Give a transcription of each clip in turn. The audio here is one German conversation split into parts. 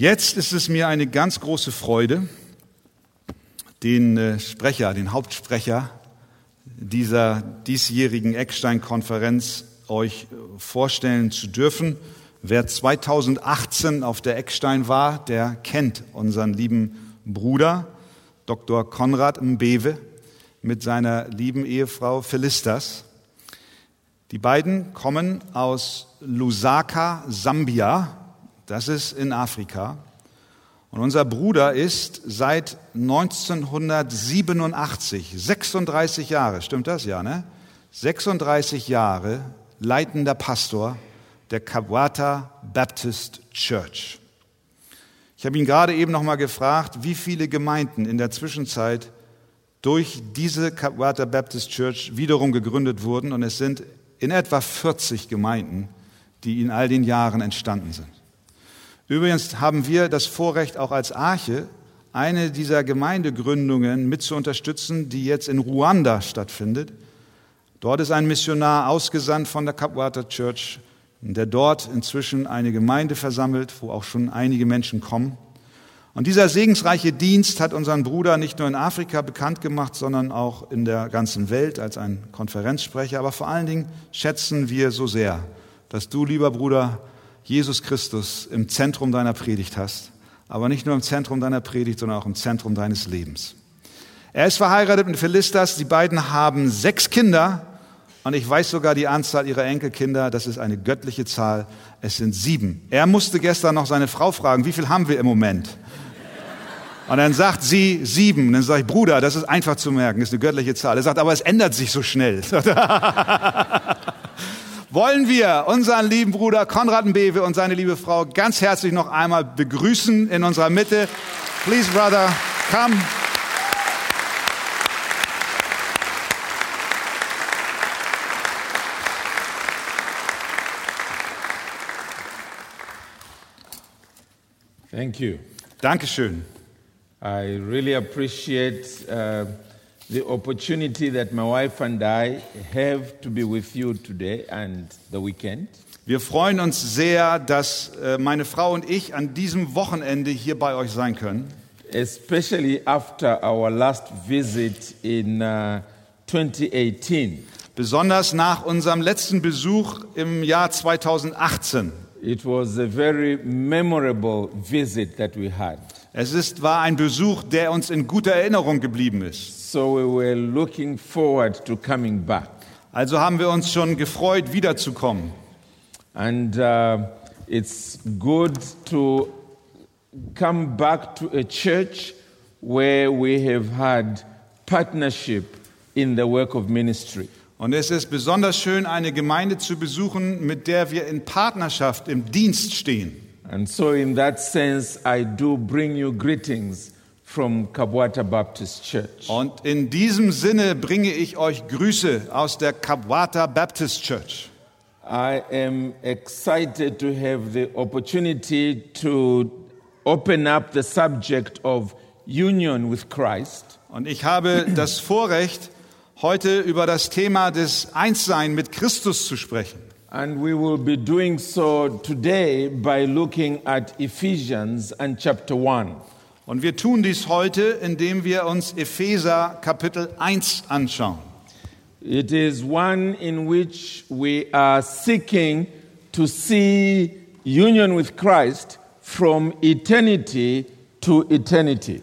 Jetzt ist es mir eine ganz große Freude, den äh, Sprecher, den Hauptsprecher dieser diesjährigen Eckstein-Konferenz euch vorstellen zu dürfen. Wer 2018 auf der Eckstein war, der kennt unseren lieben Bruder, Dr. Konrad Mbewe, mit seiner lieben Ehefrau Philistas. Die beiden kommen aus Lusaka, Sambia, das ist in Afrika. Und unser Bruder ist seit 1987, 36 Jahre, stimmt das? Ja, ne? 36 Jahre leitender Pastor der Kabwata Baptist Church. Ich habe ihn gerade eben noch mal gefragt, wie viele Gemeinden in der Zwischenzeit durch diese Kabwata Baptist Church wiederum gegründet wurden. Und es sind in etwa 40 Gemeinden, die in all den Jahren entstanden sind. Übrigens haben wir das Vorrecht, auch als Arche eine dieser Gemeindegründungen mit zu unterstützen, die jetzt in Ruanda stattfindet. Dort ist ein Missionar ausgesandt von der Capwater Church, der dort inzwischen eine Gemeinde versammelt, wo auch schon einige Menschen kommen. Und dieser segensreiche Dienst hat unseren Bruder nicht nur in Afrika bekannt gemacht, sondern auch in der ganzen Welt als ein Konferenzsprecher. Aber vor allen Dingen schätzen wir so sehr, dass du, lieber Bruder, Jesus Christus im Zentrum deiner Predigt hast, aber nicht nur im Zentrum deiner Predigt, sondern auch im Zentrum deines Lebens. Er ist verheiratet mit Philistas, die beiden haben sechs Kinder und ich weiß sogar die Anzahl ihrer Enkelkinder, das ist eine göttliche Zahl, es sind sieben. Er musste gestern noch seine Frau fragen, wie viel haben wir im Moment? Und dann sagt sie sieben. Und dann sage ich, Bruder, das ist einfach zu merken, ist eine göttliche Zahl. Er sagt, aber es ändert sich so schnell. wollen wir unseren lieben Bruder Konrad Mbewe und seine liebe Frau ganz herzlich noch einmal begrüßen in unserer Mitte. Please, brother, come. Thank you. Dankeschön. I really appreciate uh, the opportunity that my wife and I have to be with you today and the weekend. Wir freuen uns sehr, dass äh, meine Frau und ich an diesem Wochenende hier bei euch sein können. Especially after our last visit in uh, 2018. Besonders nach unserem letzten Besuch im Jahr 2018. It was a very memorable visit that we had. Es ist, war ein Besuch, der uns in guter Erinnerung geblieben ist. So we were looking forward to coming back. Also haben wir uns schon gefreut, wiederzukommen. And uh, it's good to come back to a church where we have had partnership in the work of ministry. Und es ist besonders schön, eine Gemeinde zu besuchen, mit der wir in Partnerschaft im Dienst stehen. And so, in that sense, I do bring you greetings from Kabwata Baptist Church. Und in diesem Sinne bringe ich euch Grüße aus der Kabwata Baptist Church. I am excited to have the opportunity to open up the subject of union with Christ. Und ich habe das Vorrecht, heute über das Thema des Einssein mit Christus zu sprechen. And we will be doing so today by looking at Ephesians and chapter 1. Und wir tun dies heute, indem wir uns Epheser Kapitel 1 anschauen. It is one in which we are seeking to see union with Christ from eternity to eternity.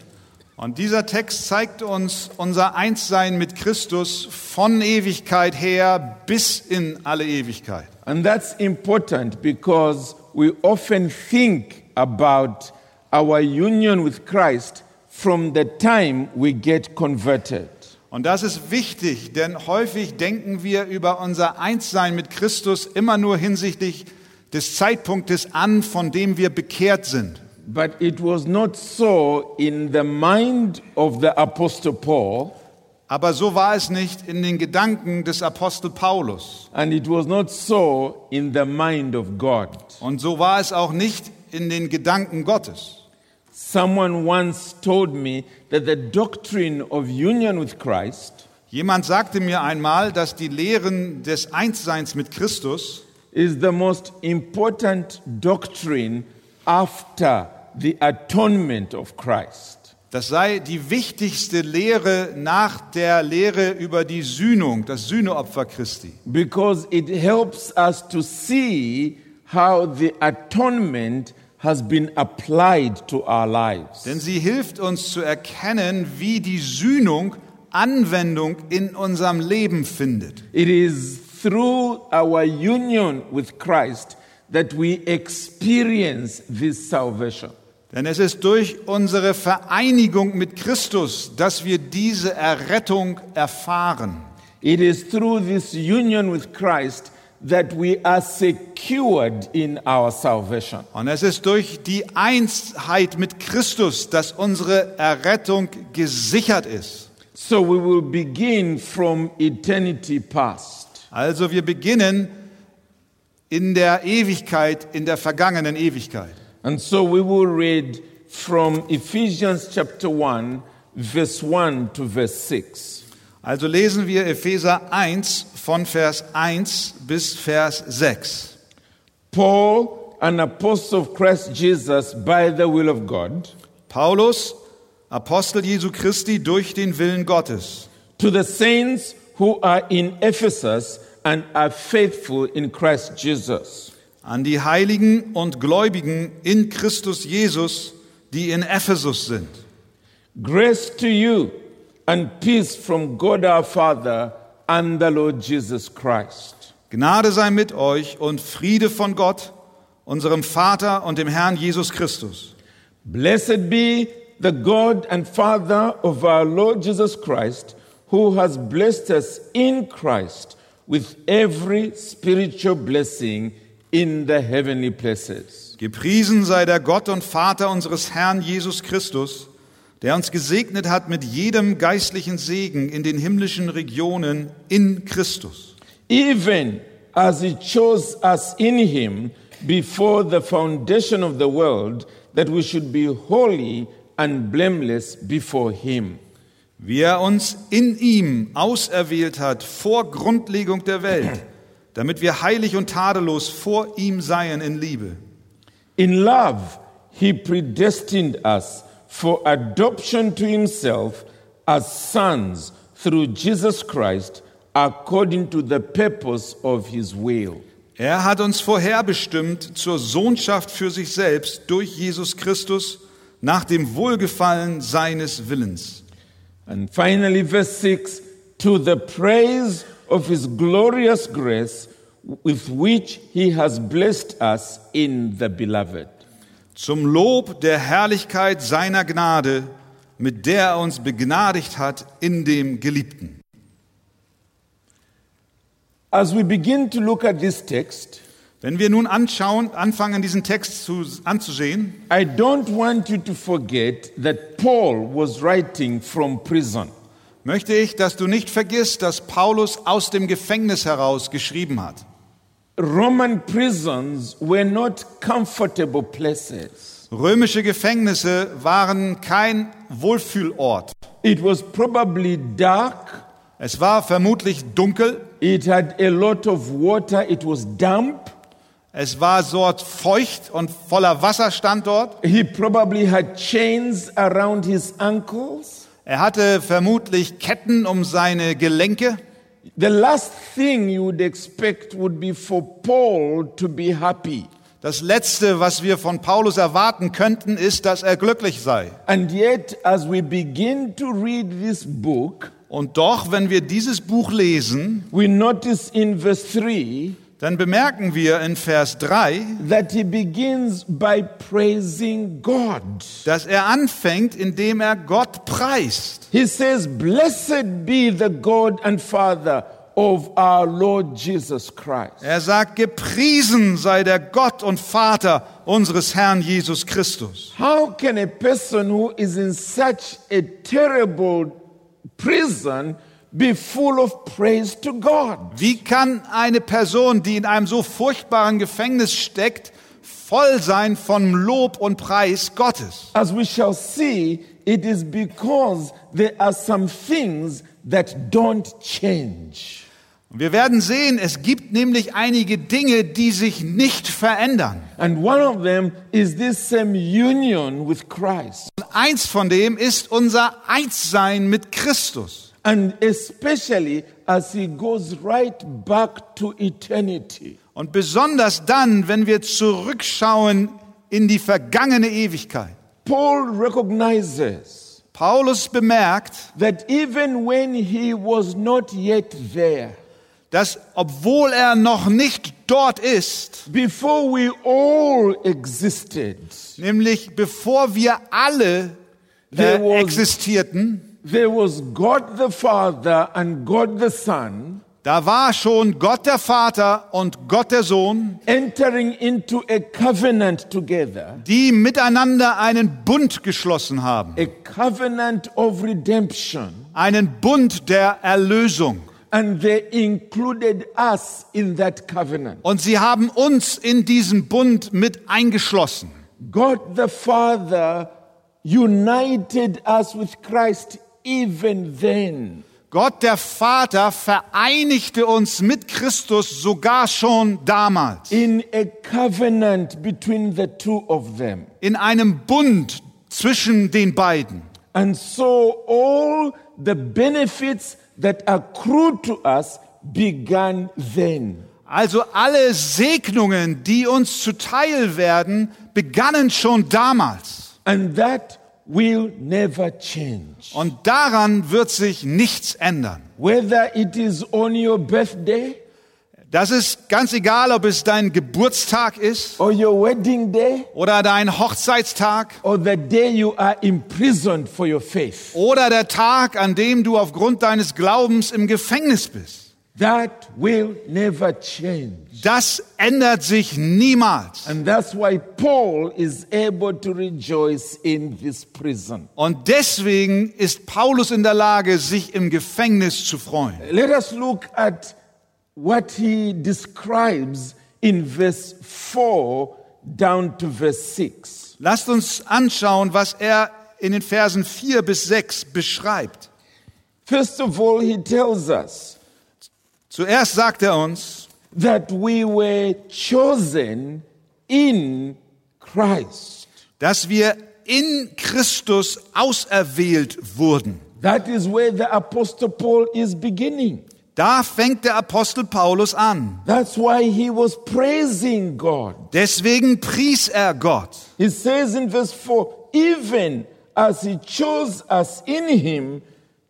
Und dieser Text zeigt uns unser Einssein mit Christus von Ewigkeit her bis in alle Ewigkeit. And that's important because we often think about our union with Christ from the time we get converted. Und das ist wichtig, denn häufig denken wir über unser Einssein mit Christus immer nur hinsichtlich des Zeitpunktes an, von dem wir bekehrt sind. But it was not so in the mind of the Apostle Paul. Aber so war es nicht in den Gedanken des Apostel Paulus. And it was not so in the mind of God. Und so war es auch nicht in den Gedanken Gottes. Someone once told me that the doctrine of union with Christ Jemand sagte mir einmal, dass die Lehren des Einsseins mit Christus is the most important doctrine after the atonement of Christ. Das sei die wichtigste Lehre nach der Lehre über die Sühnung, das Sühneopfer Christi. Because it helps us to see how the atonement has been applied to our lives. Denn sie hilft uns zu erkennen, wie die Sühnung Anwendung in unserem Leben findet. It is through our union with Christ that we experience this salvation. Denn es ist durch unsere Vereinigung mit Christus, dass wir diese Errettung erfahren. It is through this union with Christ that we are secured in our salvation. Und es ist durch die Einheit mit Christus, dass unsere Errettung gesichert ist. So we will begin from eternity past. Also wir beginnen in der Ewigkeit, in der vergangenen Ewigkeit. And so we will read from Ephesians chapter 1, verse 1 to verse 6. Also lesen wir Epheser 1 von Vers 1 bis Vers 6. Paul, an apostle of Christ Jesus by the will of God, Paulus, Apostel Jesu Christi durch den Willen Gottes, to the saints who are in Ephesus and are faithful in Christ Jesus. an die Heiligen und Gläubigen in Christus Jesus, die in Ephesus sind. Grace to you and peace from God our Father and the Lord Jesus Christ. Gnade sei mit euch und Friede von Gott, unserem Vater und dem Herrn Jesus Christus. Blessed be the God and Father of our Lord Jesus Christ, who has blessed us in Christ with every spiritual blessing in the heavenly places. Gepriesen sei der Gott und Vater unseres Herrn Jesus Christus, der uns gesegnet hat mit jedem geistlichen Segen in den himmlischen Regionen in Christus. Even as He chose us in Him before the foundation of the world, that we should be holy and blameless before Him. Wie er uns in ihm auserwählt hat vor Grundlegung der Welt, damit wir heilig und tadellos vor ihm seien in Liebe. In love, he predestined us for adoption to himself as sons through Jesus Christ, according to the purpose of his will. Er hat uns vorherbestimmt zur Sohnschaft für sich selbst durch Jesus Christus nach dem Wohlgefallen seines Willens. And finally, verse 6 to the praise of his glorious grace with which he has blessed us in the beloved. Zum Lob der Herrlichkeit seiner Gnade, mit der er uns begnadigt hat in dem Geliebten. As we begin to look at this text, Wenn wir nun anschauen, anfangen, diesen Text zu, anzusehen, I don't want you to forget that Paul was writing from prison. möchte ich, dass du nicht vergisst, dass Paulus aus dem Gefängnis heraus geschrieben hat. Roman prisons were not comfortable places. Römische Gefängnisse waren kein Wohlfühlort. It was probably dark. Es war vermutlich dunkel, It had a lot of water. It was damp. es war dort feucht und voller Wasser stand dort. He probably had chains around his ankles. Er hatte vermutlich Ketten um seine Gelenke. The last thing you would expect would be for Paul to be happy. Das Letzte, was wir von Paulus erwarten könnten, ist, dass er glücklich sei. And yet, as we begin to read this book, Und doch, wenn wir dieses Buch lesen, we notice in verse 3 dann bemerken wir in Vers 3, that he begins by praising God. dass er anfängt, indem er Gott preist. He says, Blessed be the God and Father of our Lord Jesus Christ. Er sagt, gepriesen sei der Gott und Vater unseres Herrn Jesus Christus. How can a person who is in such a terrible prison be full of praise to God? Wie kann eine Person, die in einem so furchtbaren Gefängnis steckt, voll sein von Lob und Preis Gottes? As we shall see, it is because there are some things that don't change. Und wir werden sehen, es gibt nämlich einige Dinge, die sich nicht verändern. And one of them is this same union with Christ. Und eins von dem ist unser Einssein mit Christus. And especially as he goes right back to eternity. Und besonders dann, wenn wir zurückschauen in die vergangene Ewigkeit. Paul recognizes Paulus bemerkt, that even when he was not yet there, dass obwohl er noch nicht dort ist, before we all existed, nämlich bevor wir alle äh, existierten, there was God the Father and God the Son da war schon Gott der Vater und Gott der Sohn, entering into a covenant together, die miteinander einen Bund geschlossen haben, a covenant of redemption. einen Bund der Erlösung. And they included us in that covenant. Und sie haben uns in diesen Bund mit eingeschlossen. God the Father united us with Christ even then. Gott der Vater vereinigte uns mit Christus sogar schon damals in a covenant between the two of them. in einem Bund zwischen den beiden. And so all the benefits that accrue to us began then. Also alle Segnungen, die uns zuteil werden, begannen schon damals. And that will never change. Und daran wird sich nichts ändern. Whether it is on your birthday Das ist ganz egal, ob es dein Geburtstag ist or your wedding day oder dein Hochzeitstag or the day you are imprisoned for your faith. oder der Tag, an dem du aufgrund deines Glaubens im Gefängnis bist. That will never change. Das ändert sich niemals. And that's why Paul is able to rejoice in this prison. Und deswegen ist Paulus in der Lage, sich im Gefängnis zu freuen. Let us look at what he describes in verse 4 down to verse 6. Lasst uns anschauen, was er in den Versen 4 bis 6 beschreibt. First of all, he tells us Zuerst sagt er uns, that we were chosen in Christ. dass wir in Christus auserwählt wurden. That is where the Apostle Paul is beginning. Da fängt der Apostel Paulus an. That's why he was praising God. Deswegen pries er Gott. He says in verse 4 even as he chose us in him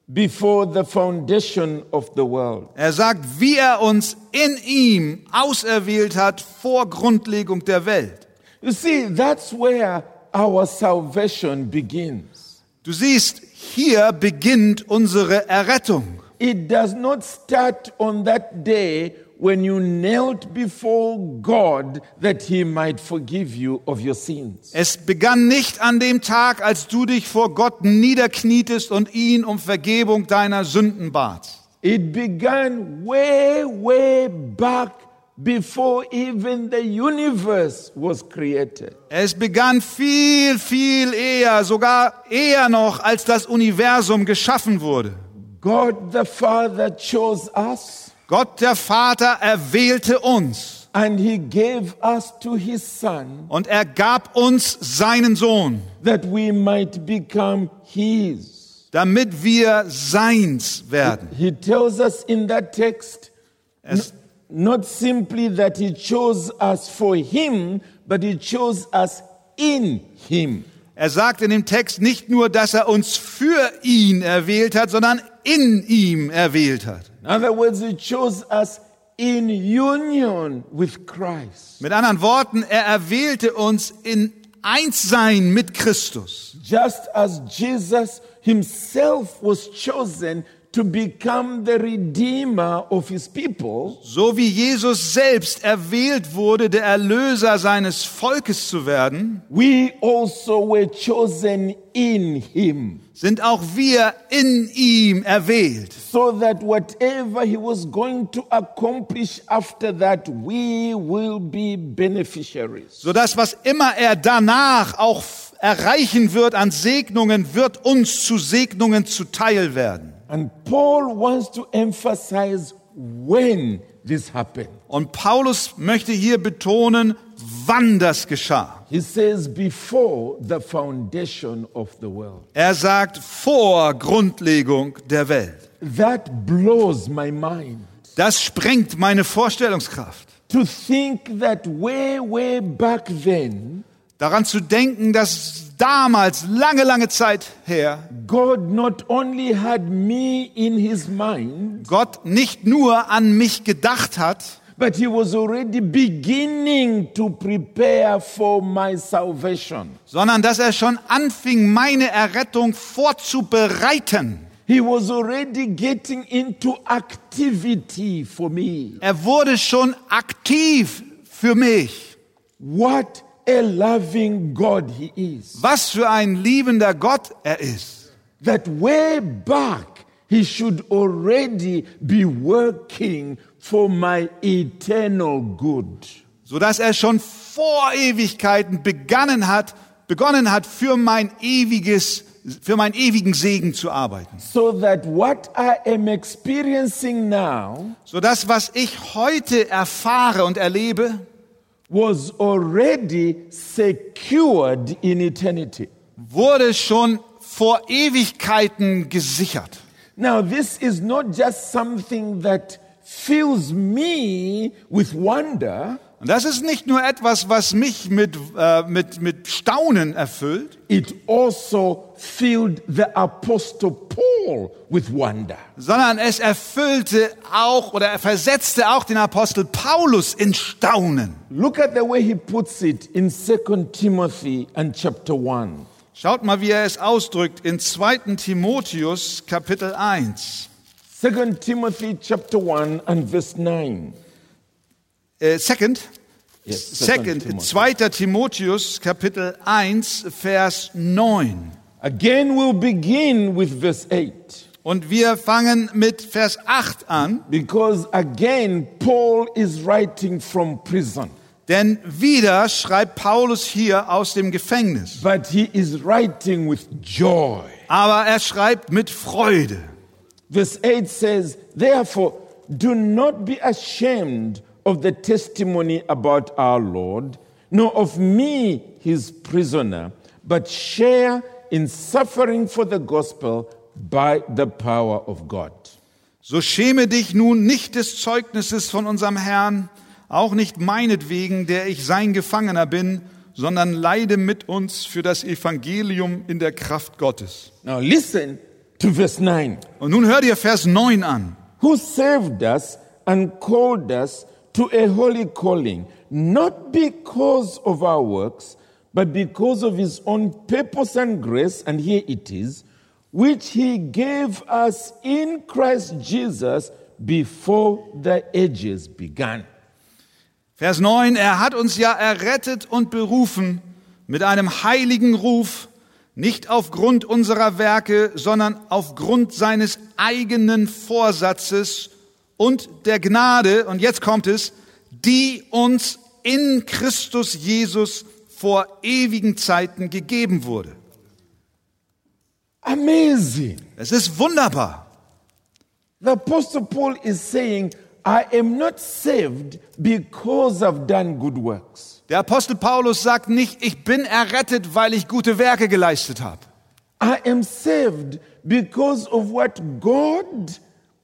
before the foundation of the world. Er sagt, wie er uns in ihm auserwählt hat vor Grundlegung der Welt. You see, that's where our salvation begins. Du siehst, hier beginnt unsere Errettung. It does not start on that day when you knelt before God that he might forgive you of your sins. Es begann nicht an dem Tag, als du dich vor Gott niederknietest und ihn um Vergebung deiner Sünden batst. It began way, way back before even the universe was created. Es begann viel, viel eher, sogar eher noch, als das Universum geschaffen wurde. God the Father chose us Gott der Vater erwählte uns and he gave us to his Son und er gab uns seinen Sohn, that we might become his. damit wir seins werden. He tells us in that text Es, not simply that he chose us for him, but he chose us in him. er sagt in dem Text nicht nur, dass er uns für ihn erwählt hat, sondern in ihm erwählt hat. In other words, he chose us in union with Christ. Mit anderen Worten, er erwählte uns in Einssein mit Christus. Just as Jesus himself was chosen to become the redeemer of his people, So wie Jesus selbst erwählt wurde, der Erlöser seines Volkes zu werden, we also were chosen in him. sind auch wir in ihm erwählt, So that whatever he was going to accomplish after that, we will be beneficiaries. sodass was immer er danach auch erreichen wird an Segnungen, wird uns zu Segnungen zuteil werden. And Paul wants to emphasize when this happened. Und Paulus möchte hier betonen, wann das geschah. He says, before the foundation of the world. Er sagt vor Grundlegung der Welt. That blows my mind. Das sprengt meine Vorstellungskraft. To think that way, way back then, Daran zu denken, dass damals, lange, lange Zeit her, God not only had me in his mind, Gott nicht nur an mich gedacht hat, but he was already beginning to prepare for my salvation. sondern dass er schon anfing, meine Errettung vorzubereiten. He was already getting into activity for me. Er wurde schon aktiv für mich. What a loving God he is. Was für ein liebender Gott er ist. That way back he should already be working for my eternal good. Sodass er schon vor Ewigkeiten begonnen hat, begonnen hat, für mein ewiges, für meinen ewigen Segen zu arbeiten. So that what I am experiencing now Sodass was ich heute erfahre und erlebe, was already secured in eternity. wurde schon vor Ewigkeiten gesichert. Now, this is not just something that fills me with wonder, Und das ist nicht nur etwas, was mich mit, äh, mit, mit Staunen erfüllt, it also filled the Apostle Paul with wonder. sondern es erfüllte auch oder er versetzte auch den Apostel Paulus in Staunen. Look at the way he puts it in 2 Timothy and chapter 1. Schaut mal, wie er es ausdrückt in 2. Timotheus Kapitel 1. 2 Timothy chapter 1 and verse 9. Äh, second, Yes, second, Timothy. 2. Timotheus Kapitel 1, Vers 9. Again, we'll begin with verse 8. Und wir fangen mit Vers 8 an, Because again, Paul is writing from prison, denn wieder schreibt Paulus hier aus dem Gefängnis. but he is writing with joy. Aber er schreibt mit Freude. Verse 8 says, Therefore, do not be ashamed of the testimony about our Lord, nor of me, his prisoner, but share in suffering for the gospel by the power of God. So schäme dich nun nicht des Zeugnisses von unserem Herrn, auch nicht meinetwegen, der ich sein Gefangener bin, sondern leide mit uns für das Evangelium in der Kraft Gottes. Now listen to verse 9. Und nun hört ihr Vers 9 an. who saved us and called us to a holy calling, not because of our works, but because of his own purpose and grace, and here it is, which he gave us in Christ Jesus before the ages began. Vers 9, er hat uns ja errettet und berufen mit einem heiligen Ruf, nicht aufgrund unserer Werke, sondern aufgrund seines eigenen Vorsatzes und der Gnade, und jetzt kommt es, die uns in Christus Jesus vor ewigen Zeiten gegeben wurde. Amazing. Es ist wunderbar. The Apostle Paul is saying, I am not saved because I've done good works. Der Apostel Paulus sagt nicht, ich bin errettet, weil ich gute Werke geleistet habe. I am saved because of what God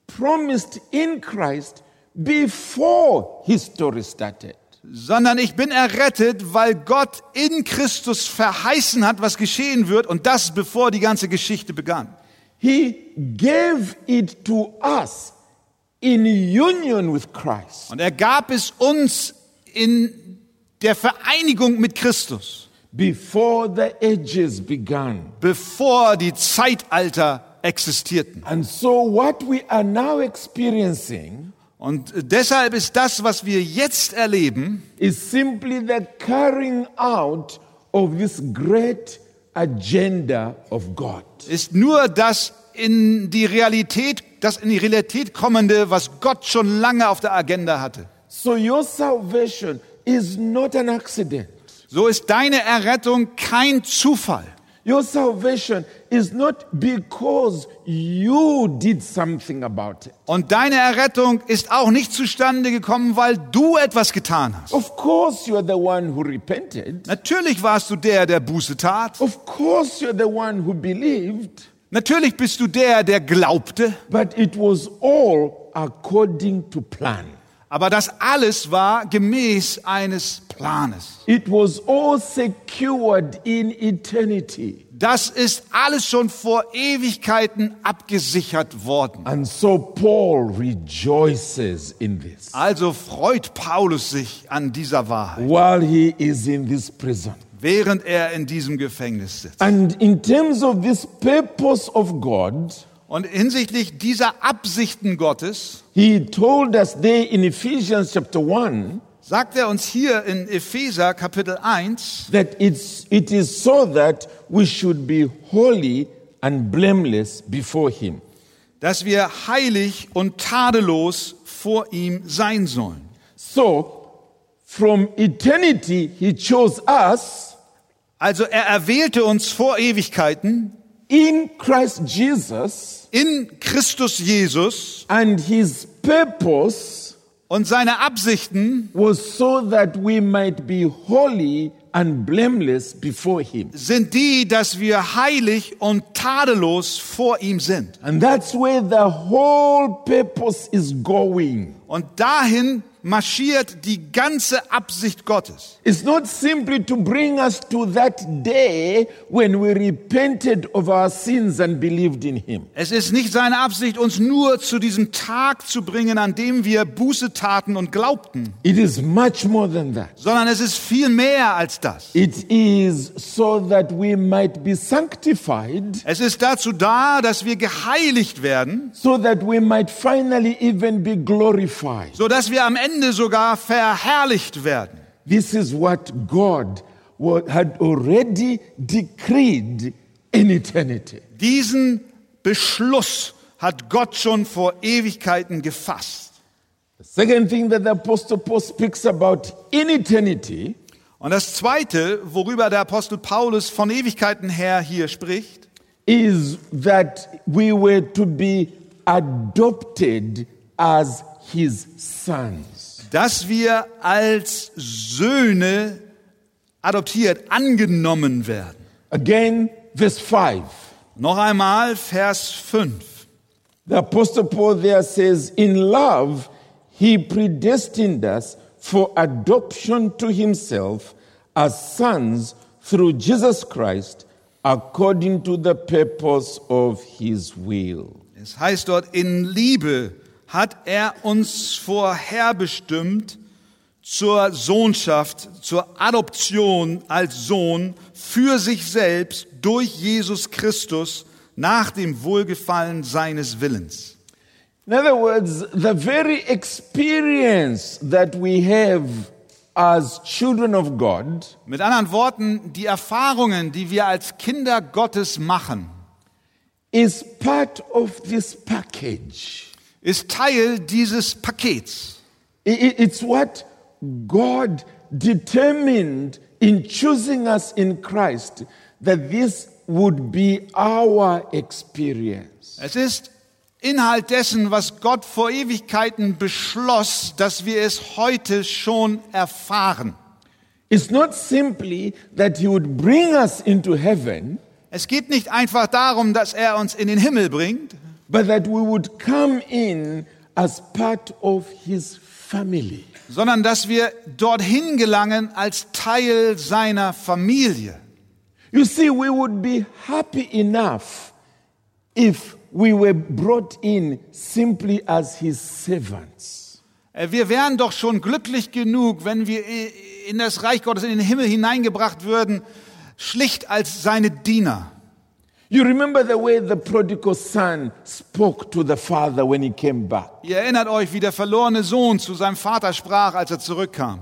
promised in Christ before history started. sondern ich bin errettet, weil Gott in Christus verheißen hat, was geschehen wird, und das bevor die ganze Geschichte begann. He gave it to us in union with Christ. Und er gab es uns in der Vereinigung mit Christus, before the ages began. bevor die Zeitalter existierten. And so, what we are now experiencing Und deshalb ist das, was wir jetzt erleben, is simply the carrying out of this great agenda of God. ist nur das in die Realität, das in die Realität kommende, was Gott schon lange auf der Agenda hatte. So, your salvation is not an accident. So ist deine Errettung kein Zufall. Your salvation is not because you did something about it. Und deine Errettung ist auch nicht zustande gekommen, weil du etwas getan hast. Of course, you're the one who repented. Natürlich warst du der, der Buße tat. Of course, you're the one who believed. Natürlich bist du der, der glaubte. But it was all according to plan. Aber das alles war gemäß eines Planes. It was all secured in eternity. Das ist alles schon vor Ewigkeiten abgesichert worden. And so Paul rejoices in this Also freut Paulus sich an dieser Wahrheit, while he is in this prison. während er in diesem Gefängnis sitzt. And in terms of this purpose of God, Und hinsichtlich dieser Absichten Gottes he told us there in Ephesians chapter 1 sagt er uns hier in Epheser Kapitel 1, that it's, it is so that we should be holy and blameless before him. dass wir heilig und tadellos vor ihm sein sollen. So, from eternity, he chose us Also er erwählte uns vor Ewigkeiten in Christ Jesus, in Christus Jesus and his purpose und seine Absichten was so that we might be holy and blameless before him. sind die, dass wir heilig und tadellos vor ihm sind. And that's where the whole purpose is going. Und dahin marschiert die ganze Absicht Gottes. It's not simply to bring us to that day when we repented of our sins and believed in him. Es ist nicht seine Absicht, uns nur zu diesem Tag zu bringen, an dem wir Buße taten und glaubten, It is much more than that. sondern es ist viel mehr als das. It is so that we might be sanctified, Es ist dazu da, dass wir geheiligt werden, so that we might finally even be glorified. so dass wir am Ende sogar verherrlicht werden. This is what God had already decreed in eternity. Diesen Beschluss hat Gott schon vor Ewigkeiten gefasst. The second thing that the Apostle Paul speaks about in eternity Und das Zweite, worüber der Apostel Paulus von Ewigkeiten her hier spricht, is that we were to be adopted as his sons. Dass wir als Söhne adoptiert, angenommen werden. Again, verse 5. Noch einmal Vers 5. The Apostle Paul there says, In love, he predestined us for adoption to himself as sons through Jesus Christ, according to the purpose of his will. Es heißt dort, in Liebe hat er uns vorherbestimmt zur Sohnschaft, zur Adoption als Sohn für sich selbst durch Jesus Christus nach dem Wohlgefallen seines Willens. In other words, the very experience that we have as children of God Mit anderen Worten, die Erfahrungen, die wir als Kinder Gottes machen, is part of this package. Ist Teil dieses Pakets. It's what God determined in choosing us in Christ that this would be our experience. Es ist Inhalt dessen, was Gott vor Ewigkeiten beschloss, dass wir es heute schon erfahren. It's not simply that He would bring us into heaven, Es geht nicht einfach darum, dass er uns in den Himmel bringt, but that we would come in as part of His family. sondern dass wir dorthin gelangen als Teil seiner Familie. You see, we would be happy enough if we were brought in simply as His servants. Äh, Wir wären doch schon glücklich genug, wenn wir in das Reich Gottes, in den Himmel hineingebracht würden, schlicht als seine Diener. You remember the way the prodigal son spoke to the father when he came back. Ihr erinnert euch, wie der verlorene Sohn zu seinem Vater sprach, als er zurückkam.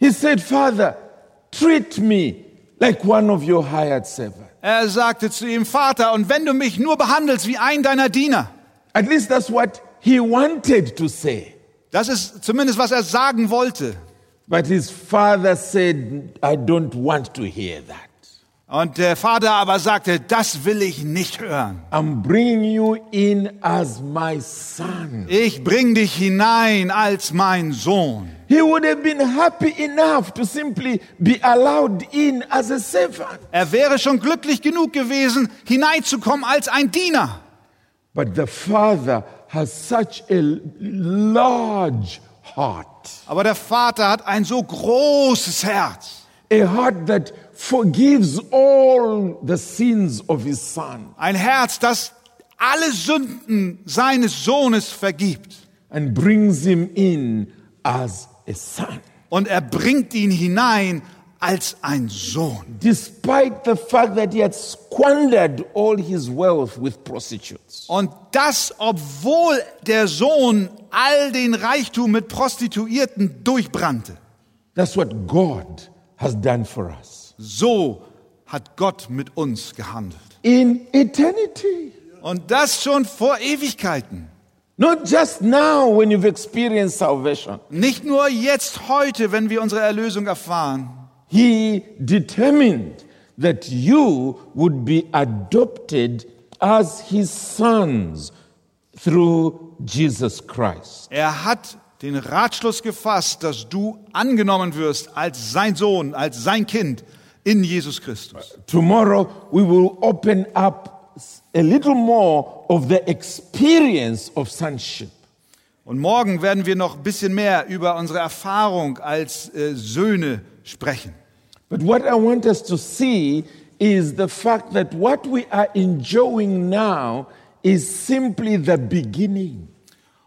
He said, Father, treat me like one of your hired servants. Er sagte zu ihm, Vater, und wenn du mich nur behandelst wie ein deiner Diener, At least that's what he wanted to say. das ist zumindest, was er sagen wollte. But his father said, I don't want to hear that. Und der Vater aber sagte, das will ich nicht hören. I'm bringing you in as my son. Ich bring dich hinein als mein Sohn. He would have been happy enough to simply be allowed in as a servant. Er wäre schon glücklich genug gewesen, hineinzukommen als ein Diener. But the father has such a large heart, Aber der Vater hat ein so großes Herz. a heart that forgives all the sins of his son Ein Herz, das alle Sünden seines Sohnes vergibt. and brings him in as a son. Und er bringt ihn hinein als ein Sohn. Despite the fact that he had squandered all his wealth with prostitutes. Und das, obwohl der Sohn all den Reichtum mit Prostituierten durchbrannte. That's what God has done for us. So hat Gott mit uns gehandelt. In eternity. Und das schon vor Ewigkeiten. Not just now when you've experienced salvation. Nicht nur jetzt heute, wenn wir unsere Erlösung erfahren. He determined that you would be adopted as his sons through Jesus Christ. Er hat den Ratschluss gefasst, dass du angenommen wirst als sein Sohn, als sein Kind in Jesus Christus. Tomorrow we will open up a little more of the experience of sonship. Und morgen werden wir noch ein bisschen mehr über unsere Erfahrung als äh, Söhne sprechen. But what I want us to see is the fact that what we are enjoying now is simply the beginning.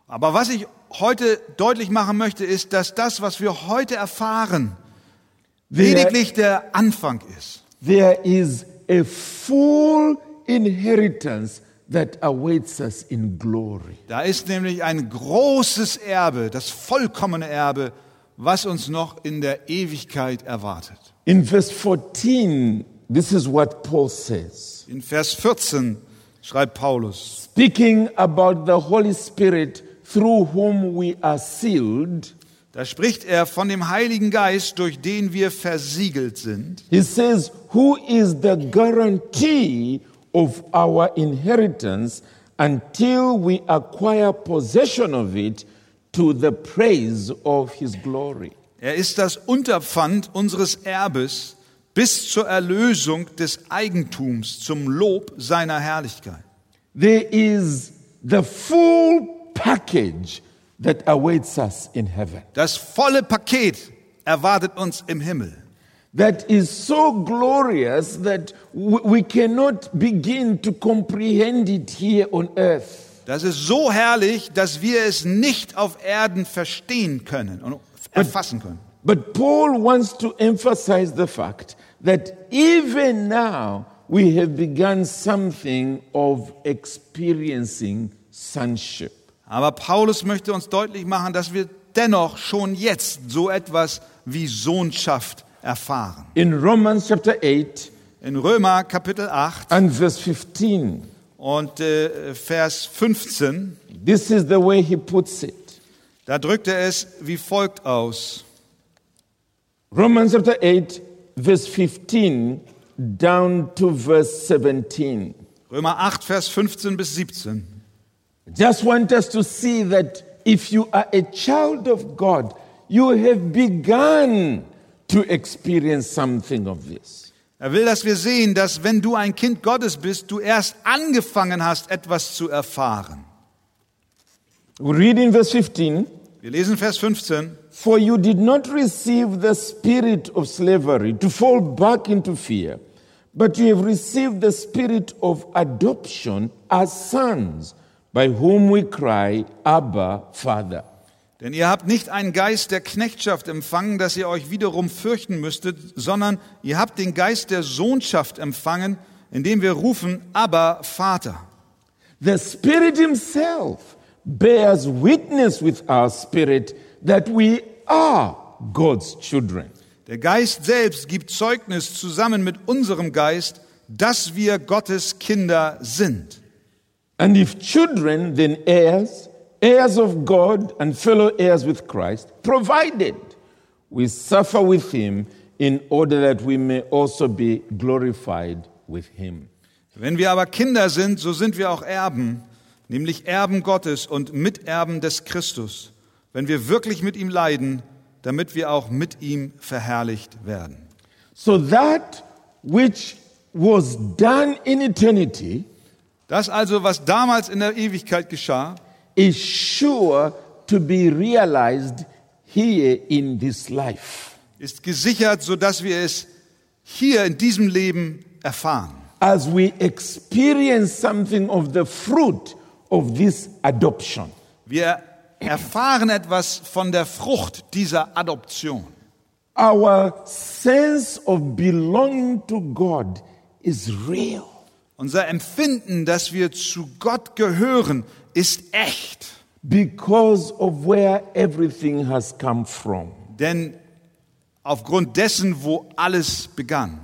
Aber was ich heute deutlich machen möchte, ist, dass das, was wir heute erfahren, lediglich der Anfang ist. There is a full inheritance that awaits us in glory. Da ist nämlich ein großes Erbe, das vollkommene Erbe, was uns noch in der Ewigkeit erwartet. In verse 14, this is what Paul says. In Vers 14 schreibt Paulus, Speaking about the Holy Spirit through whom we are sealed, da spricht er von dem Heiligen Geist, durch den wir versiegelt sind. he says, Who is the guarantee of our inheritance until we acquire possession of it to the praise of his glory? Er ist das Unterpfand unseres Erbes bis zur Erlösung des Eigentums zum Lob seiner Herrlichkeit. There is the full package that awaits us in heaven. Das volle Paket erwartet uns im Himmel. That is so glorious that we cannot begin to comprehend it here on earth. Das ist so herrlich, dass wir es nicht auf Erden verstehen können und erfassen können. But Paul wants to emphasize the fact that even now we have begun something of experiencing sonship. Aber Paulus möchte uns deutlich machen, dass wir dennoch schon jetzt so etwas wie Sohnschaft erfahren. In Romans chapter 8 In Römer Kapitel 8 and verse 15, und äh, Vers 15, this is the way he puts it. da drückt er es wie folgt aus. Romans chapter 8, verse 15 down to verse 17. Römer 8, Vers 15 bis 17. Just want us to see that if you are a child of God, you have begun to experience something of this. Er will, dass wir sehen, dass wenn du ein Kind Gottes bist, du erst angefangen hast, etwas zu erfahren. We read in verse 15 Wir lesen Vers 15. For you did not receive the spirit of slavery to fall back into fear, but you have received the spirit of adoption as sons, by whom we cry, Abba, Father. Denn ihr habt nicht einen Geist der Knechtschaft empfangen, dass ihr euch wiederum fürchten müsstet, sondern ihr habt den Geist der Sohnschaft empfangen, indem wir rufen, aber Vater. The Spirit Himself bears witness with our spirit that we are God's children. Der Geist selbst gibt Zeugnis zusammen mit unserem Geist, dass wir Gottes Kinder sind. And if children, then heirs, heirs of God and fellow heirs with Christ, provided we suffer with Him in order that we may also be glorified with him. Wenn wir aber Kinder sind, so sind wir auch Erben, nämlich Erben Gottes und Miterben des Christus, wenn wir wirklich mit ihm leiden, damit wir auch mit ihm verherrlicht werden. So that which was done in eternity Das also, was damals in der Ewigkeit geschah, is sure to be realized here in this life. ist gesichert, sodass wir es hier in diesem Leben erfahren. As we experience something of the fruit of this adoption. Wir erfahren etwas von der Frucht dieser Adoption. Our sense of belonging to God is real. Unser Empfinden, dass wir zu Gott gehören, ist echt. because of where everything has come from. Denn aufgrund dessen, wo alles begann.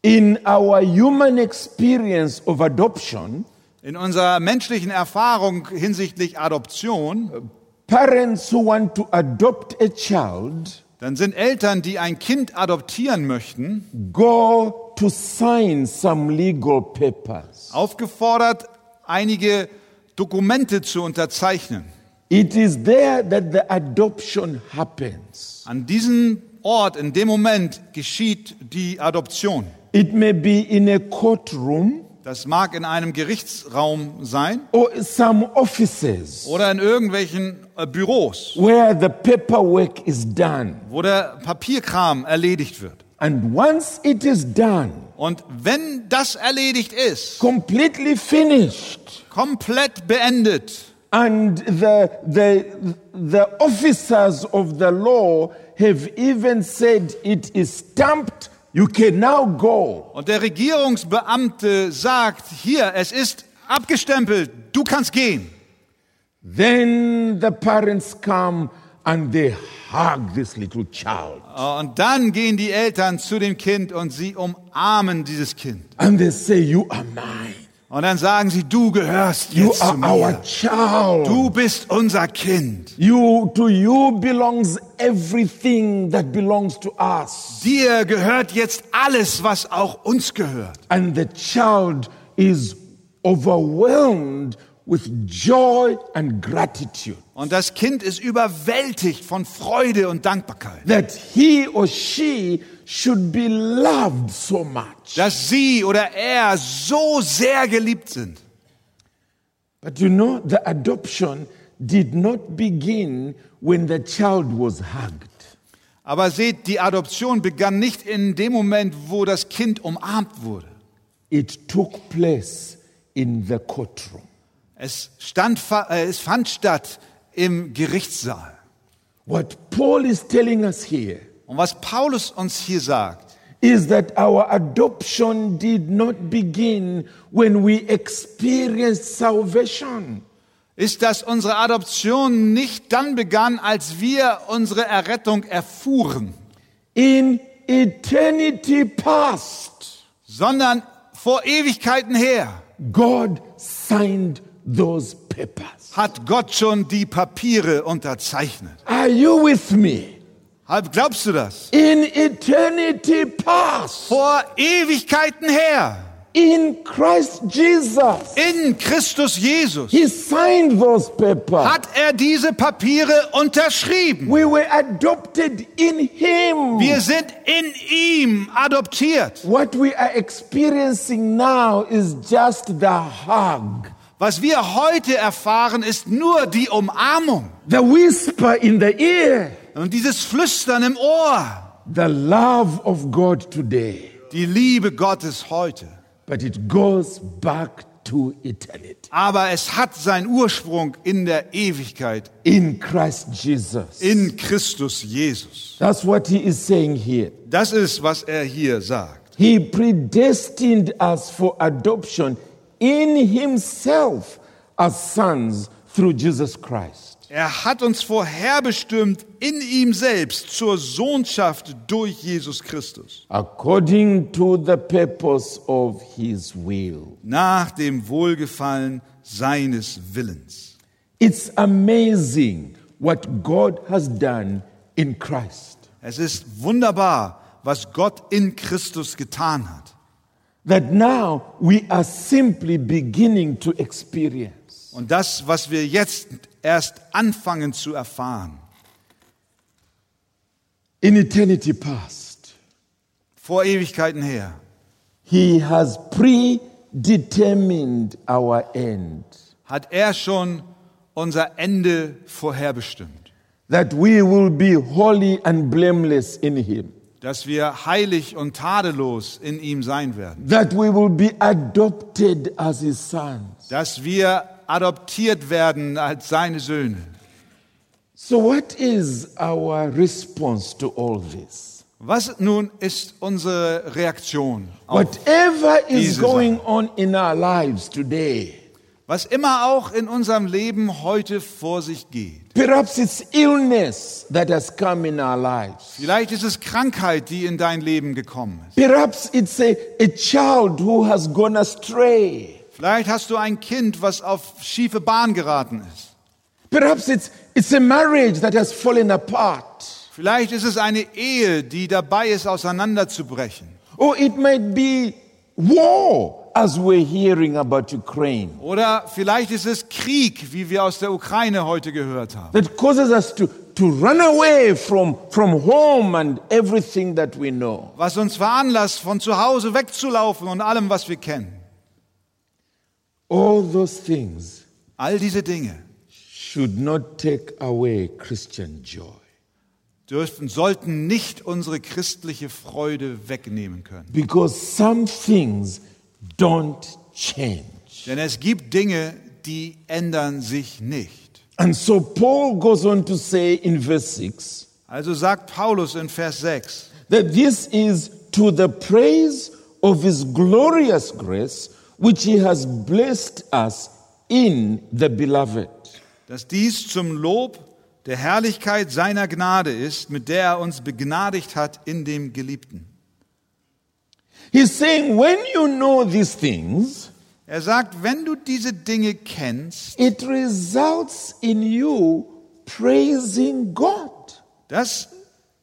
In our human experience of adoption, In unserer menschlichen Erfahrung hinsichtlich Adoption, parents who want to adopt a child dann sind Eltern, die ein Kind adoptieren möchten, go to sign some legal papers. aufgefordert, einige Dokumente zu unterzeichnen. It is there that the adoption happens. An diesem Ort, in dem Moment geschieht die Adoption. It may be in a courtroom Das mag in einem Gerichtsraum sein or some offices oder in irgendwelchen äh, Büros, where the paperwork is done. wo der Papierkram erledigt wird. And once it is done, Und wenn das erledigt ist, completely finished, komplett beendet, And the, the, the officers of the law have even said it is stamped, you can now go. und der Regierungsbeamte sagt, hier, es ist abgestempelt, du kannst gehen. Then the parents come and they hug this little child. Und dann gehen die Eltern zu dem Kind und sie umarmen dieses Kind. And they say, You are mine. Und dann sagen sie, du gehörst You jetzt zu are our mir. child. Du bist unser Kind. You, to you belongs everything that belongs to us. Dir gehört jetzt alles, was auch uns gehört. And the child is overwhelmed with joy and gratitude. Und das Kind ist überwältigt von Freude und Dankbarkeit, that he or she should be loved so much. dass sie oder er so sehr geliebt sind. But you know, the adoption did not begin when the child was hugged. Aber seht, die Adoption begann nicht in dem Moment, wo das Kind umarmt wurde. It took place in the courtroom. Es, stand, äh, es fand statt im Gerichtssaal. What Paul is telling us here Und was Paulus uns hier sagt, is that our adoption did not begin when we experienced salvation. ist, dass unsere Adoption nicht dann begann, als wir unsere Errettung erfuhren, In eternity past, sondern vor Ewigkeiten her God signed those papers. Hat Gott schon die Papiere unterzeichnet. Are you with me? Glaubst du das? In eternity past, Vor Ewigkeiten her, in Christ Jesus, in Christus Jesus, He signed those papers. hat er diese Papiere unterschrieben. We were adopted in Him. Wir sind in ihm adoptiert. What we are experiencing now is just the hug, Was wir heute erfahren, ist nur die Umarmung the whisper in the ear, und dieses Flüstern im Ohr. the love of God today. Die Liebe Gottes heute. But it goes back to eternity Aber es hat seinen Ursprung in der Ewigkeit, in Christ Jesus. in Christus Jesus. That's what He is saying here. Das ist, was er hier sagt. He predestined us for adoption in Himself as sons through Jesus Christ. Er hat uns vorherbestimmt in ihm selbst zur Sohnschaft durch Jesus Christus, According to the purpose of His will. nach dem Wohlgefallen seines Willens. It's amazing what God has done in Christ. Es ist wunderbar, was Gott in Christus getan hat. That now we are simply beginning to experience. Und das, was wir jetzt erst anfangen zu erfahren. In eternity past, Vor Ewigkeiten her. He has predetermined our end. Hat er schon unser Ende vorherbestimmt. That we will be holy and blameless in Him. Dass wir heilig und tadellos in ihm sein werden. That we will be adopted as His sons. Dass wir adoptiert werden als seine Söhne. So, what is our response to all this? Was nun ist unsere Reaktion auf Whatever is going on in our lives today, was immer auch in unserem Leben heute vor sich geht? perhaps it's illness that has come in our lives. Vielleicht ist es Krankheit, die in dein Leben gekommen ist. Perhaps it's a, a child who has gone astray. Vielleicht hast du ein Kind, was auf schiefe Bahn geraten ist. Perhaps it's, it's a marriage that has fallen apart. Vielleicht ist es eine Ehe, die dabei ist, auseinanderzubrechen. Or it might be war, as we're hearing about Ukraine, Oder vielleicht ist es Krieg, wie wir aus der Ukraine heute gehört haben. that causes us to, to run away from, from home and everything that we know. Was uns veranlasst, von zu Hause wegzulaufen und allem, was wir kennen. All those things All diese Dinge should not take away Christian joy. dürften, sollten nicht unsere christliche Freude wegnehmen können. Because some things don't change. Denn es gibt Dinge, die ändern sich nicht. And so Paul goes on to say in verse 6 Also sagt Paulus in Vers 6, that this is to the praise of his glorious grace, which he has blessed us in the beloved. dass dies zum Lob der Herrlichkeit seiner Gnade ist, mit der er uns begnadigt hat in dem Geliebten. He's saying, when you know these things, Er sagt, wenn du diese Dinge kennst, it results in you praising God. das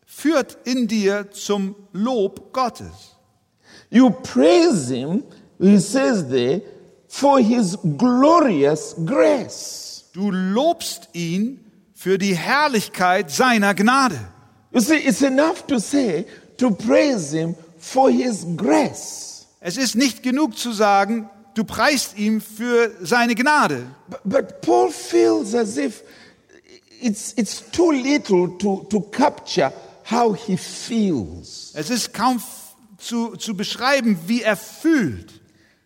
führt in dir zum Lob Gottes. You praise him, he says there, for his glorious grace. Du lobst ihn für die Herrlichkeit seiner Gnade. You see, it's enough to say, to praise him for his grace. Es ist nicht genug zu sagen, du preist ihm für seine Gnade. But, but Paul feels as if it's, it's too little to, to capture how he feels. Es ist kaum zu, zu beschreiben, wie er fühlt.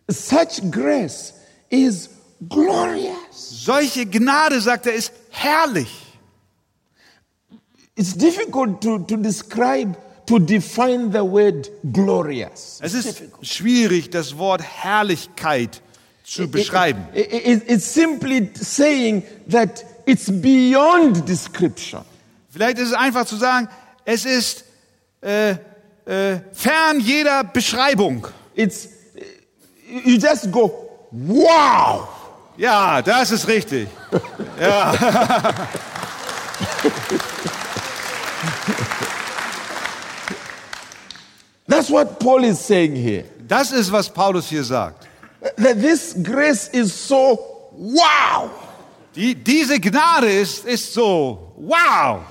Such grace is glorious. Solche Gnade, sagt er, ist herrlich. It's difficult to, to describe, to define the word glorious. Es ist schwierig, das Wort Herrlichkeit zu beschreiben. It- it- it's simply saying that it's beyond description. Vielleicht ist es einfach zu sagen, es ist äh, äh, fern jeder Beschreibung. It's you just go, wow. Ja, das ist richtig. That's what Paul is saying here. Das ist, was Paulus hier sagt. That this grace is so wow. Die, diese Gnade ist, ist so, wow.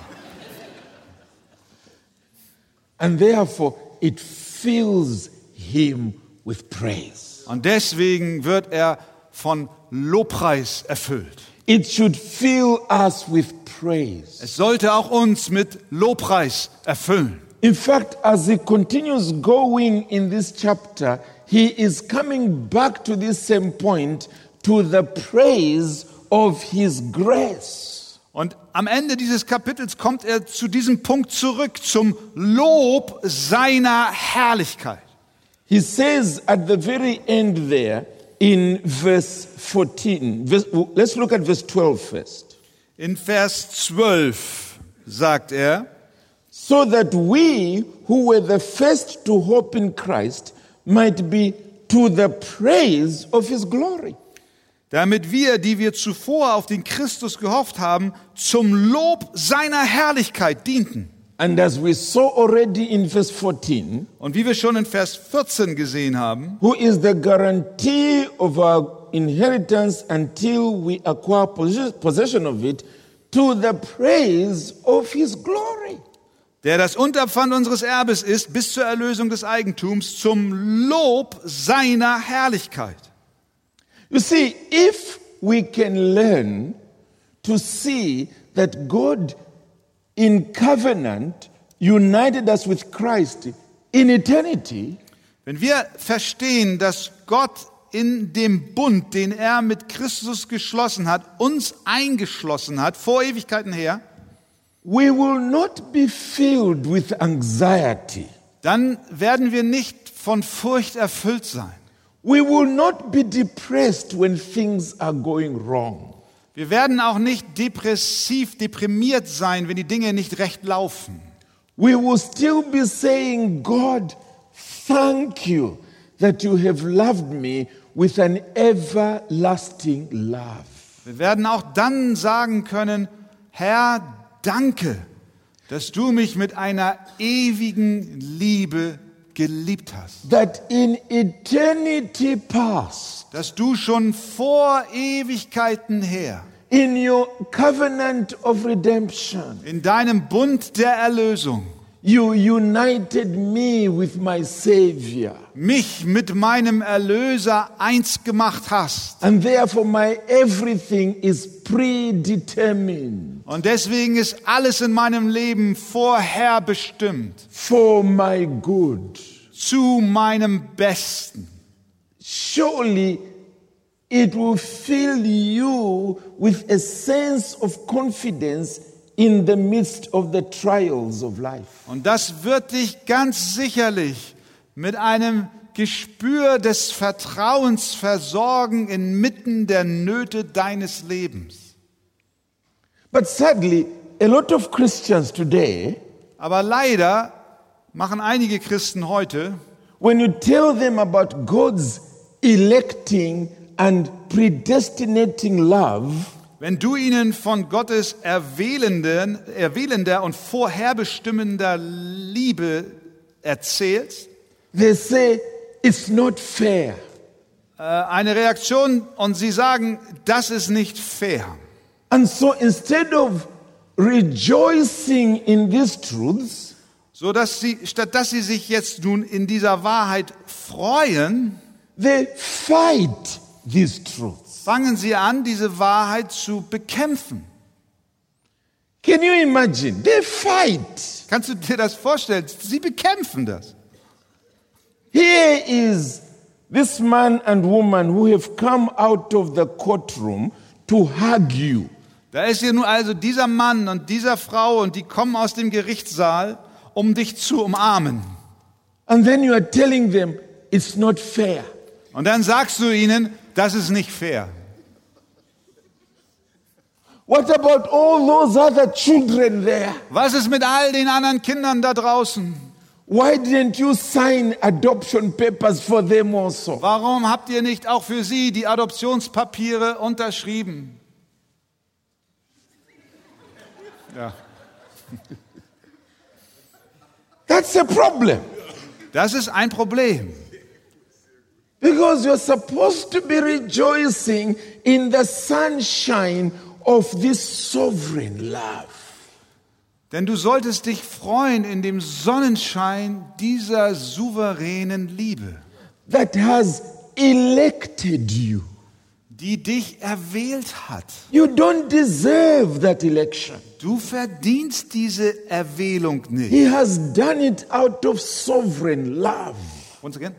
And therefore it fills him with praise. Und deswegen wird er von Lobpreis erfüllt. It should fill us with praise. Es sollte auch uns mit Lobpreis erfüllen. In fact, as he continues going in this chapter, he is coming back to this same point to the praise of his grace. Und am Ende dieses Kapitels kommt er zu diesem Punkt zurück, zum Lob seiner Herrlichkeit. He says at the very end there in verse 14, verse, let's look at verse 12 first. In Vers 12 sagt er, So that we who were the first to hope in Christ might be to the praise of his glory. damit wir, die wir zuvor auf den Christus gehofft haben, zum Lob seiner Herrlichkeit dienten. And as we saw already in verse 14, Und wie wir schon in Vers 14 gesehen haben, who is the guarantee of our inheritance until we acquire possession of it to the praise of his glory. Der das Unterpfand unseres Erbes ist, bis zur Erlösung des Eigentums, zum Lob seiner Herrlichkeit. You see, if we can learn to see that God in covenant united us with Christ in eternity, Wenn wir verstehen, dass Gott in dem Bund, den er mit Christus geschlossen hat, uns eingeschlossen hat, vor Ewigkeiten her, we will not be filled with anxiety. dann werden wir nicht von Furcht erfüllt sein. We will not be depressed when things are going wrong. Wir werden auch nicht depressiv, deprimiert sein, wenn die Dinge nicht recht laufen. We will still be saying, God, thank you that you have loved me with an everlasting love. Wir werden auch dann sagen können, Herr, danke, dass du mich mit einer ewigen Liebe geliebt hast. That in eternity past, Dass du schon vor Ewigkeiten her in your covenant of redemption, in deinem Bund der Erlösung you united me with my Savior. mich mit meinem Erlöser eins gemacht hast. And therefore, my everything is predetermined Und deswegen ist alles in meinem Leben vorherbestimmt for my good. zu meinem Besten. Surely it will fill you with a sense of confidence in the midst of the trials of life. Und das wird dich ganz sicherlich mit einem Gespür des Vertrauens versorgen inmitten der Nöte deines Lebens. But sadly, a lot of Christians today, Aber leider machen einige Christen heute, when you tell them about God's electing and predestinating love, wenn du ihnen von Gottes erwählenden, erwählender und vorherbestimmender Liebe erzählst, they say it's not fair. äh, eine Reaktion und sie sagen, das ist nicht fair. And so instead of rejoicing in these truths, So dass sie, statt dass sie sich jetzt nun in dieser Wahrheit freuen, they fight these truths. Fangen sie an, diese Wahrheit zu bekämpfen. Can you imagine? They fight. Kannst du dir das vorstellen? Sie bekämpfen das. Here is this man and woman who have come out of the courtroom to hug you. Da ist hier nun also dieser Mann und dieser Frau und die kommen aus dem Gerichtssaal, um dich zu umarmen. And then you are telling them it's not fair. Und dann sagst du ihnen, das ist nicht fair. What about all those other children there? Was ist mit all den anderen Kindern da draußen? Why didn't you sign adoption papers for them also? Warum habt ihr nicht auch für sie die Adoptionspapiere unterschrieben? Ja, That's a problem. das ist ein Problem. Because you're supposed to be rejoicing in the sunshine of this sovereign love. Denn du solltest dich freuen in dem Sonnenschein dieser souveränen Liebe, that has elected you. die dich erwählt hat. You don't deserve that election. Du verdienst diese Erwählung nicht. He has done it out of sovereign love. Once again.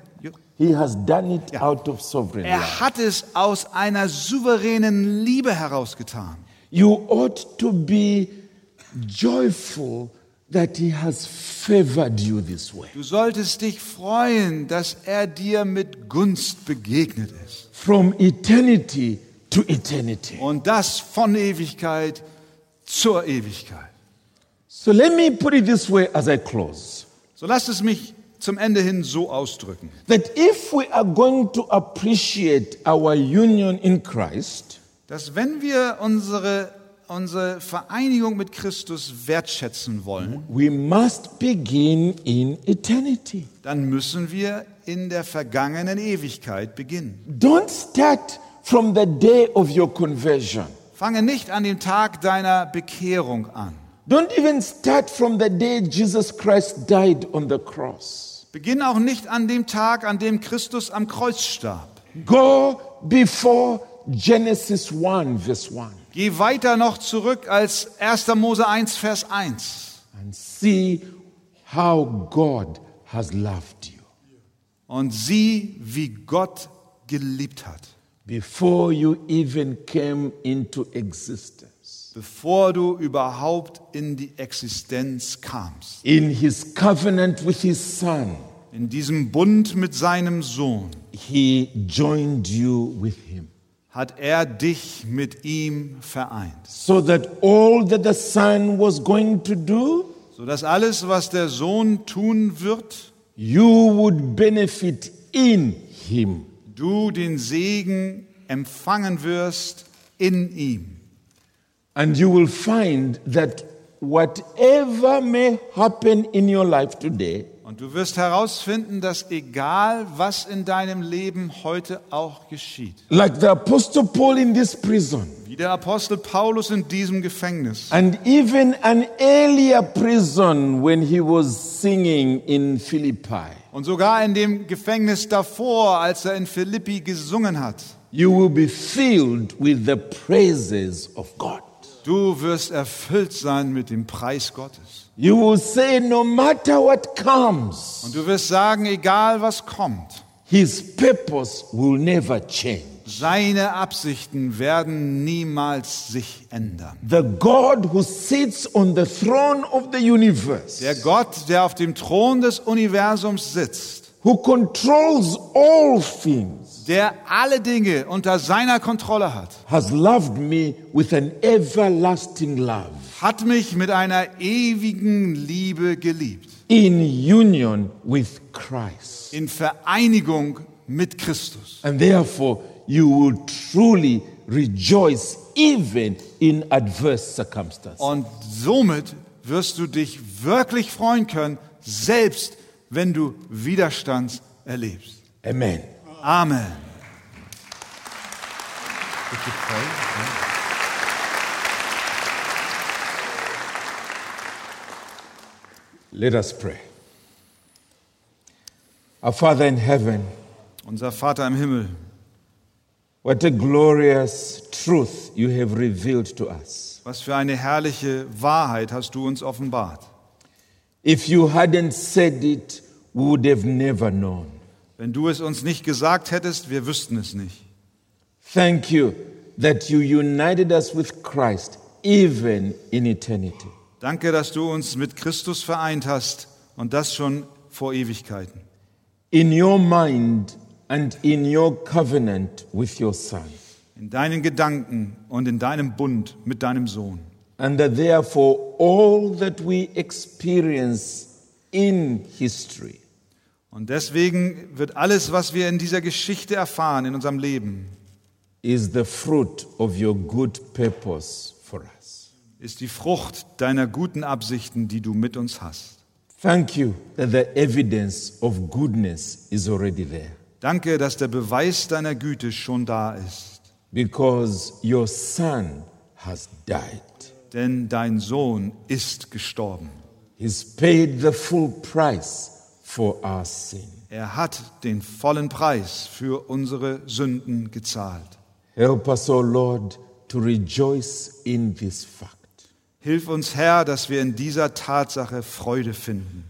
He has done it out of sovereign. Er hat es aus einer souveränen Liebe herausgetan. You ought to be joyful that He has favored you this way. Du solltest dich freuen, dass er dir mit Gunst begegnet ist. From eternity to eternity. Und das von Ewigkeit zur Ewigkeit. So let me put it this way as I close. So lasst es mich zum Ende hin so ausdrücken. That if we are going to appreciate our union in Christ, dass wenn wir unsere unsere Vereinigung mit Christus wertschätzen wollen, we must begin in eternity. dann müssen wir in der vergangenen Ewigkeit beginnen. Don't start from the day of your conversion. Fange nicht an dem Tag deiner Bekehrung an. Don't even start from the day Jesus Christ died on the cross. Beginn auch nicht an dem Tag, an dem Christus am Kreuz starb. Go before Genesis 1, verse 1, Geh weiter noch zurück als 1. Mose 1, Vers 1 and see how God has loved you und sieh, wie Gott geliebt hat, before you even came into existence. Bevor du überhaupt in die Existenz kamst. In his covenant with his son, In diesem Bund mit seinem Sohn he joined you with him. hat er dich mit ihm vereint, So that all that the son was going to do, sodass alles, was der Sohn tun wird, you would benefit in him. du den Segen empfangen wirst in ihm. And you will find that whatever may happen in your life today, Und du wirst herausfinden, dass egal was in deinem Leben heute auch geschieht, like the Apostle Paul in this prison, wie der Apostel Paulus in diesem Gefängnis and even an earlier prison when he was singing in Philippi, und sogar in dem Gefängnis davor, als er in Philippi gesungen hat, you will be filled with the praises of God. Du wirst erfüllt sein mit dem Preis Gottes. You will say, no matter what comes, Und du wirst sagen, egal was kommt, his purpose will never change. seine Absichten werden niemals sich ändern. The God who sits on the throne of the universe, Der Gott, der auf dem Thron des Universums sitzt, who controls all things, der alle Dinge unter seiner Kontrolle hat, has loved me with an everlasting love hat mich mit einer ewigen Liebe geliebt, in union with Christ. in Vereinigung mit Christus. And therefore, you will truly rejoice even in adverse circumstances. Und somit wirst du dich wirklich freuen können, selbst wenn du Widerstand erlebst. Amen. Amen. Let us pray. Our Father in heaven, Unser Vater im Himmel, what a glorious truth you have revealed to us. was für eine herrliche Wahrheit hast du uns offenbart. If you hadn't said it, we would have never known. Wenn du es uns nicht gesagt hättest, wir wüssten es nicht. Thank you that you united us with Christ even in eternity. Danke, dass du uns mit Christus vereint hast und das schon vor Ewigkeiten. In your mind and in your covenant with your Son. In deinen Gedanken und in deinem Bund mit deinem Sohn. And that therefore, all that we experience in history Und deswegen wird alles, was wir in dieser Geschichte erfahren, in unserem Leben, is the fruit of your good purpose for us. ist die Frucht deiner guten Absichten, die du mit uns hast. Thank you that the evidence of goodness is already there Danke, dass der Beweis deiner Güte schon da ist. because your Son has died. Denn dein Sohn ist gestorben. He's paid the full price for our sin. Er hat den vollen Preis für unsere Sünden gezahlt. Help us, O Lord, to rejoice in this fact Hilf uns, Herr, dass wir in dieser Tatsache Freude finden,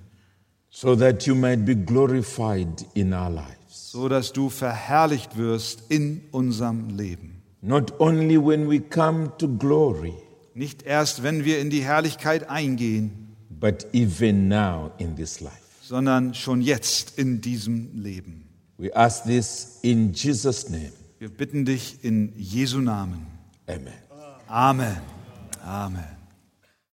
so that you might be glorified in our lives. so dass du verherrlicht wirst in unserem Leben. Not only when we come to glory, Nicht erst, wenn wir in die Herrlichkeit eingehen, but even now in this life. Sondern schon jetzt in diesem Leben. We ask this in Jesus' name. Wir bitten dich in Jesu Namen. Amen. Amen. Amen.